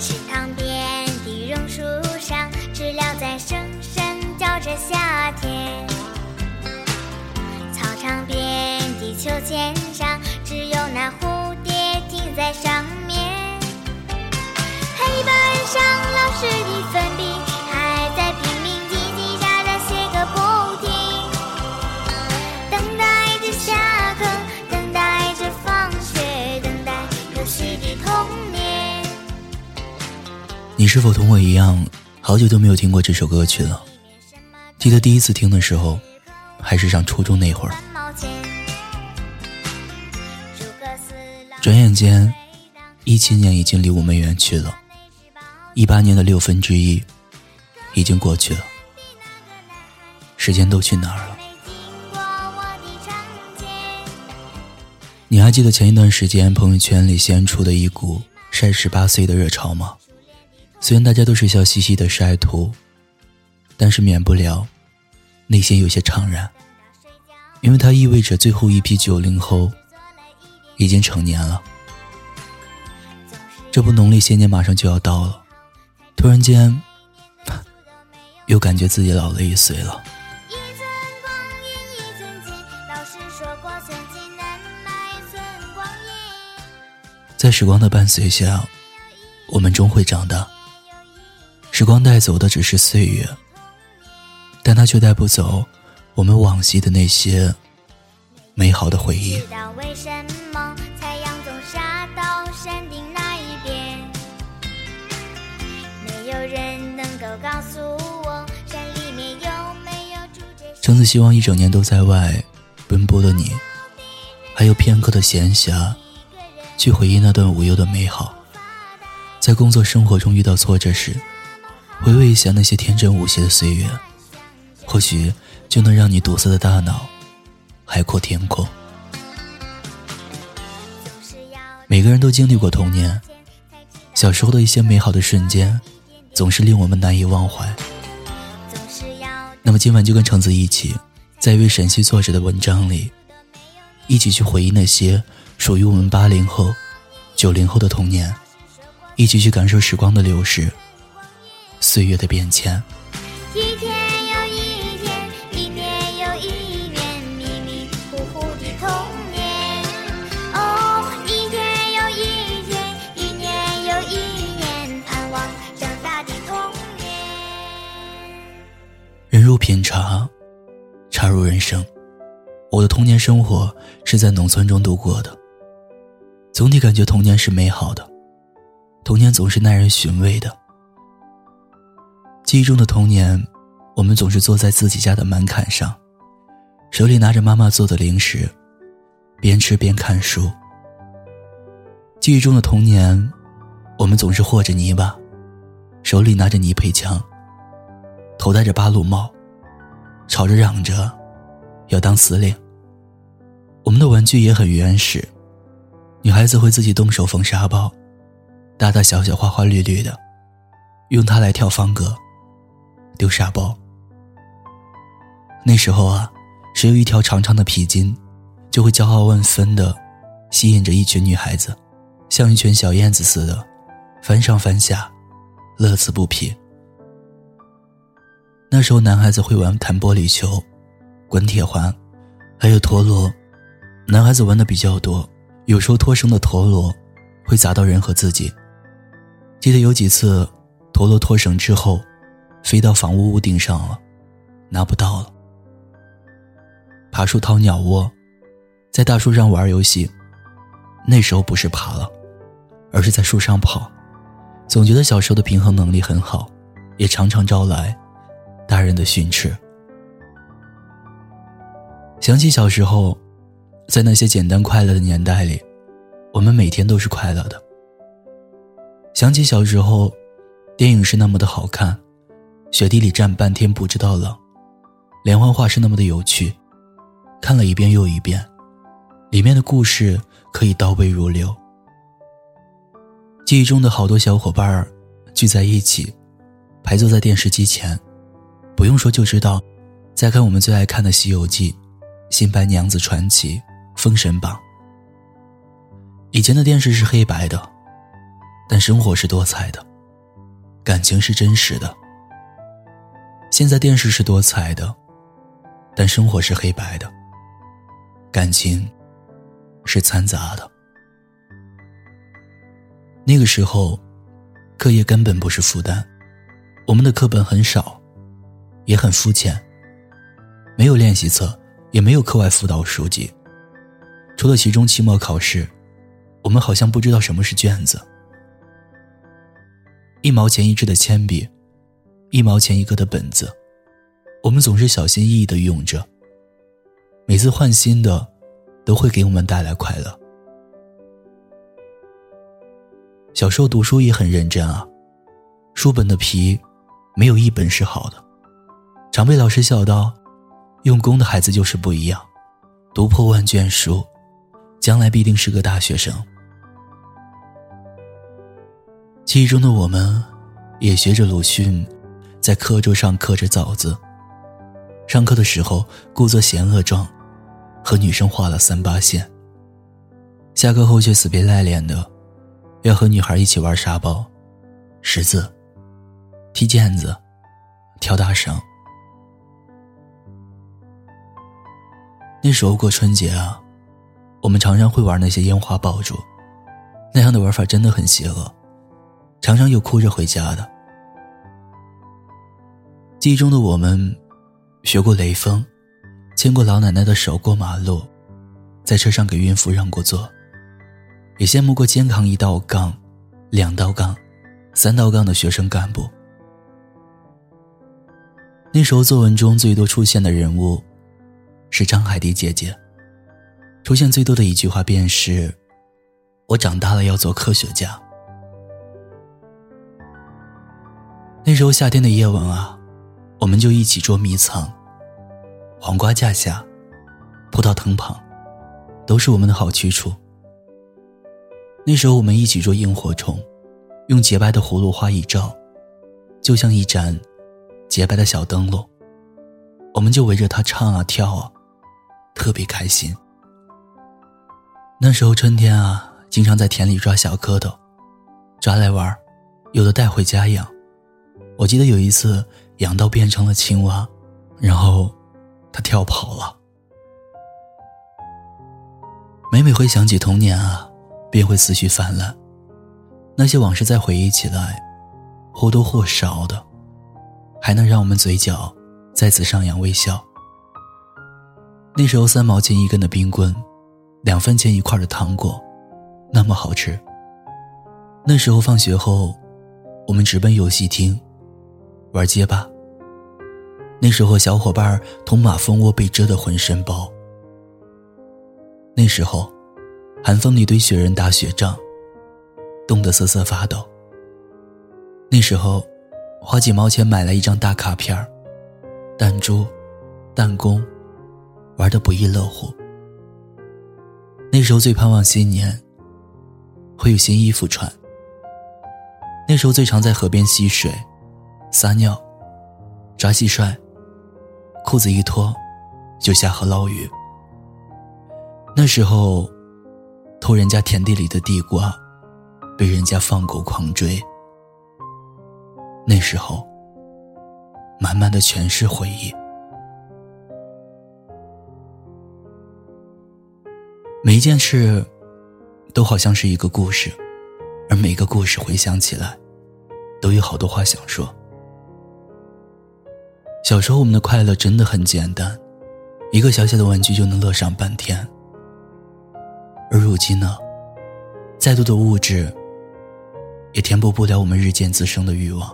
池塘边的榕树上，知了在声声叫着夏天。操场边的秋千上，只有那蝴蝶停在上面。黑板上老师的粉笔你是否同我一样，好久都没有听过这首歌曲了？记得第一次听的时候，还是上初中那会儿。转眼间，一七年已经离我们远去了，一八年的六分之一已经过去了，时间都去哪儿了？你还记得前一段时间朋友圈里掀出的一股晒十八岁的热潮吗？虽然大家都是笑嘻嘻的晒图，但是免不了内心有些怅然，因为它意味着最后一批九零后已经成年了。这不，农历新年马上就要到了，突然间，又感觉自己老了一岁了。在时光的伴随下，我们终会长大。时光带走的只是岁月，但它却带不走我们往昔的那些美好的回忆知。道为什么太阳总杀到山顶那一边？没有人能够告诉我，山里面有没有住着橙子希望一整年都在外奔波的你，还有片刻的闲暇，去回忆那段无忧的美好。在工作生活中遇到挫折时，回味一下那些天真无邪的岁月，或许就能让你堵塞的大脑海阔天空。每个人都经历过童年，小时候的一些美好的瞬间，总是令我们难以忘怀。那么今晚就跟橙子一起，在一位陕西作者的文章里，一起去回忆那些属于我们八零后、九零后的童年，一起去感受时光的流逝，岁月的变迁。一天又一天，一年又一年，迷迷糊糊的童年。哦，一天又一天，一年又一年，盼望长大的童年。人如品茶，茶如人生。我的童年生活是在农村中度过的，总体感觉童年是美好的，童年总是耐人寻味的。记忆中的童年，我们总是坐在自己家的门槛上，手里拿着妈妈做的零食，边吃边看书。记忆中的童年，我们总是和着泥巴，手里拿着泥配枪，头戴着八路帽，吵着嚷着要当司令。我们的玩具也很原始，女孩子会自己动手缝沙包，大大小小、花花绿绿的，用它来跳方格、丢沙包。那时候啊，只有一条长长的皮筋，就会骄傲万分的吸引着一群女孩子，像一群小燕子似的，翻上翻下，乐此不疲。那时候，男孩子会玩弹玻璃球、滚铁环，还有陀螺。男孩子玩的比较多，有时候脱绳的陀螺会砸到人和自己。记得有几次，陀螺脱绳之后，飞到房屋屋顶上了，拿不到了。爬树掏鸟窝，在大树上玩游戏，那时候不是爬了，而是在树上跑。总觉得小时候的平衡能力很好，也常常招来大人的训斥。想起小时候，在那些简单快乐的年代里，我们每天都是快乐的。想起小时候，电影是那么的好看，雪地里站半天不知道冷，连环画是那么的有趣，看了一遍又一遍，里面的故事可以倒背如流。记忆中的好多小伙伴儿聚在一起，排坐在电视机前，不用说就知道，在看我们最爱看的《西游记》《新白娘子传奇》《封神榜》。以前的电视是黑白的，但生活是多彩的。感情是真实的。现在电视是多彩的，但生活是黑白的。感情是掺杂的。那个时候，课业根本不是负担，我们的课本很少，也很肤浅，没有练习册，也没有课外辅导书籍。除了期中、期末考试，我们好像不知道什么是卷子。一毛钱一支的铅笔，一毛钱一个的本子，我们总是小心翼翼的用着。每次换新的，都会给我们带来快乐。小时候读书也很认真啊，书本的皮，没有一本是好的，常被老师笑道：“用功的孩子就是不一样，读破万卷书，将来必定是个大学生。”记忆中的我们，也学着鲁迅，在课桌上刻着枣子。上课的时候，故作嫌恶状。和女生画了三八线。下课后却死皮赖脸的，要和女孩一起玩沙包、识字、踢毽子、跳大绳。那时候过春节啊，我们常常会玩那些烟花爆竹，那样的玩法真的很邪恶，常常有哭着回家的。记忆中的我们，学过雷锋。牵过老奶奶的手过马路，在车上给孕妇让过座，也羡慕过肩扛一道杠、两道杠、三道杠的学生干部。那时候作文中最多出现的人物是张海迪姐姐，出现最多的一句话便是：“我长大了要做科学家。”那时候夏天的夜晚啊，我们就一起捉迷藏。黄瓜架下，葡萄藤旁，都是我们的好去处。那时候我们一起捉萤火虫，用洁白的葫芦花一照，就像一盏洁白的小灯笼。我们就围着它唱啊跳啊，特别开心。那时候春天啊，经常在田里抓小蝌蚪，抓来玩，有的带回家养。我记得有一次养到变成了青蛙，然后。他跳跑了。每每回想起童年啊，便会思绪泛滥。那些往事再回忆起来，或多或少的，还能让我们嘴角再次上扬微笑。那时候三毛钱一根的冰棍，两分钱一块的糖果，那么好吃。那时候放学后，我们直奔游戏厅，玩街霸。那时候，小伙伴同马蜂窝被蛰得浑身包。那时候，寒风里堆雪人打雪仗，冻得瑟瑟发抖。那时候，花几毛钱买来一张大卡片弹珠、弹弓，玩得不亦乐乎。那时候最盼望新年，会有新衣服穿。那时候最常在河边嬉水、撒尿、抓蟋蟀。裤子一脱，就下河捞鱼。那时候，偷人家田地里的地瓜，被人家放狗狂追。那时候，满满的全是回忆。每一件事，都好像是一个故事，而每个故事回想起来，都有好多话想说。小时候，我们的快乐真的很简单，一个小小的玩具就能乐上半天。而如今呢，再多的物质也填补不了我们日渐滋生的欲望。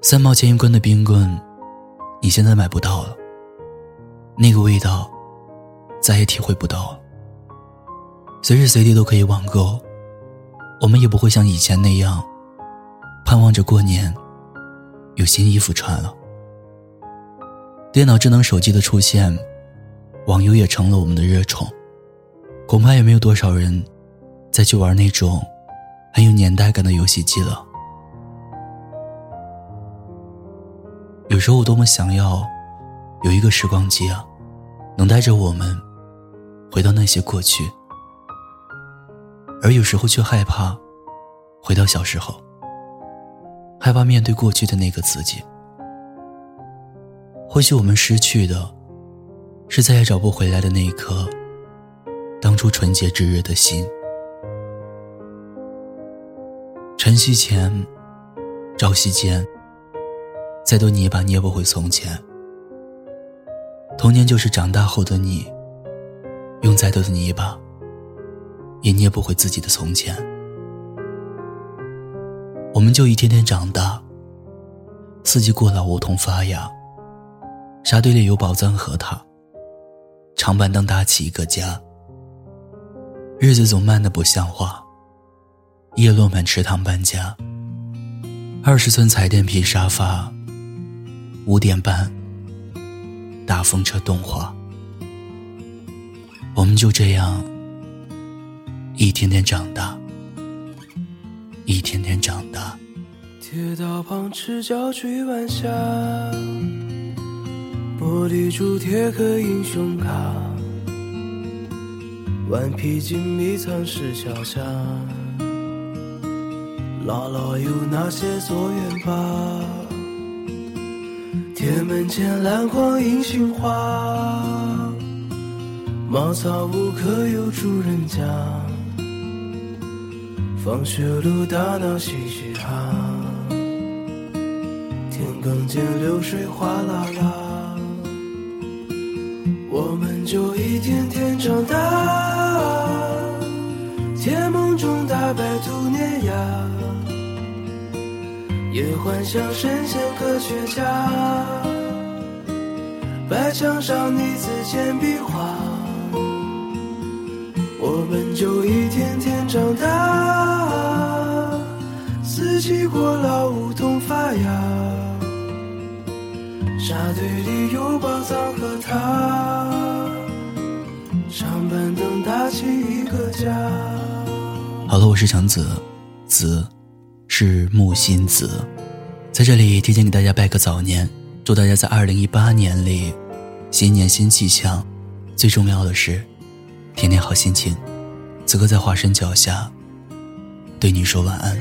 三毛钱一根的冰棍，你现在买不到了，那个味道再也体会不到了。随时随地都可以网购，我们也不会像以前那样。盼望着过年有新衣服穿了。电脑、智能手机的出现，网游也成了我们的热宠。恐怕也没有多少人再去玩那种很有年代感的游戏机了。有时候我多么想要有一个时光机啊，能带着我们回到那些过去。而有时候却害怕。回到小时候，害怕面对过去的那个自己。或许我们失去的，是再也找不回来的那一颗当初纯洁炙热的心。晨曦前，朝夕间，再多泥巴捏不回从前。童年就是长大后的你，用再多的泥巴，也捏不回自己的从前。我们就一天天长大，四季过了，梧桐发芽。沙堆里有宝藏和塔，长板凳搭起一个家。日子总慢得不像话，叶落满池塘搬家。二十寸彩电皮沙发，五点半，大风车动画。我们就这样一天天长大，一天天长大。铁道旁赤脚追晚霞。玻璃珠铁盒英雄卡，顽皮筋迷藏石桥下，姥姥有那些作业本？铁门前篮筐银杏花，茅草屋可有住人家？放学路打闹嘻嘻哈，田埂间流水哗啦啦。我们就一天天长大，甜梦中大白兔碾压，也幻想神仙科学家。白墙上你字简笔画，我们就一天天长大，四季过老，梧桐发芽。沙堆里有宝藏和他，长板凳搭起一个家。好了，我是橙子，子是木心子，在这里提前给大家拜个早年，祝大家在二零一八年里新年新气象，最重要的是天天好心情。此刻在华山脚下，对你说晚安，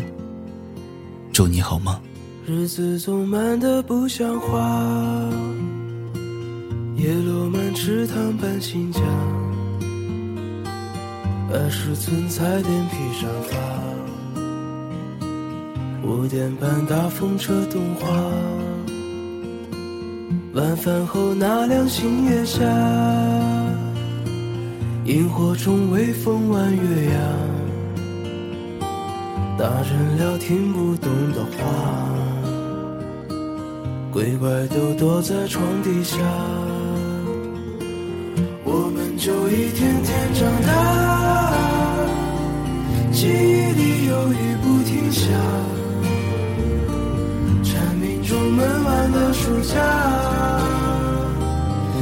祝你好梦。日子总慢得不像话，叶落满池塘搬新家。二十寸彩电皮沙发，五点半大风车动画。晚饭后那凉星月下，萤火虫微风弯月牙，大人聊听不懂的话。鬼怪都躲在床底下，我们就一天天长大，记忆里有雨不停下，蝉鸣中闷完的暑假，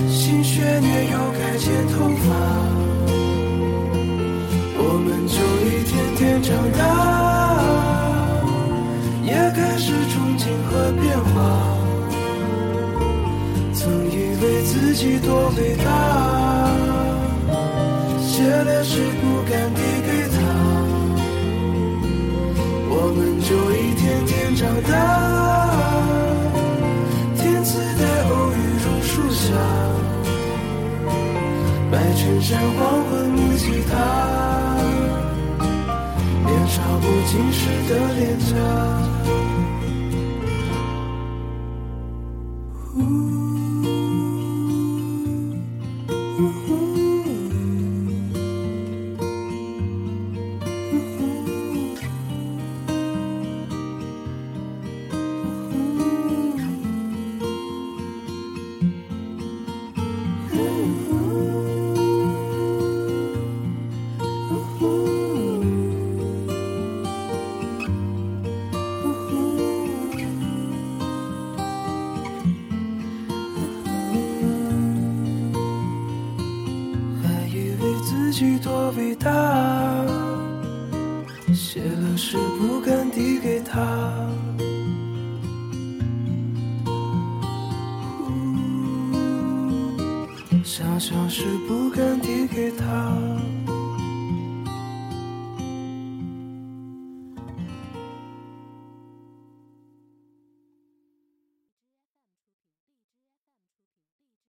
新学年又该剪头发，我们就一天天长大，也开始憧憬和变化。曾以为自己多伟大，写了诗不敢递给他，我们就一天天长大。天赐的偶遇榕树下，白衬衫黄昏木吉他，照不尽事的脸颊。多伟大，写了诗不敢递给他，想象是不敢递给他。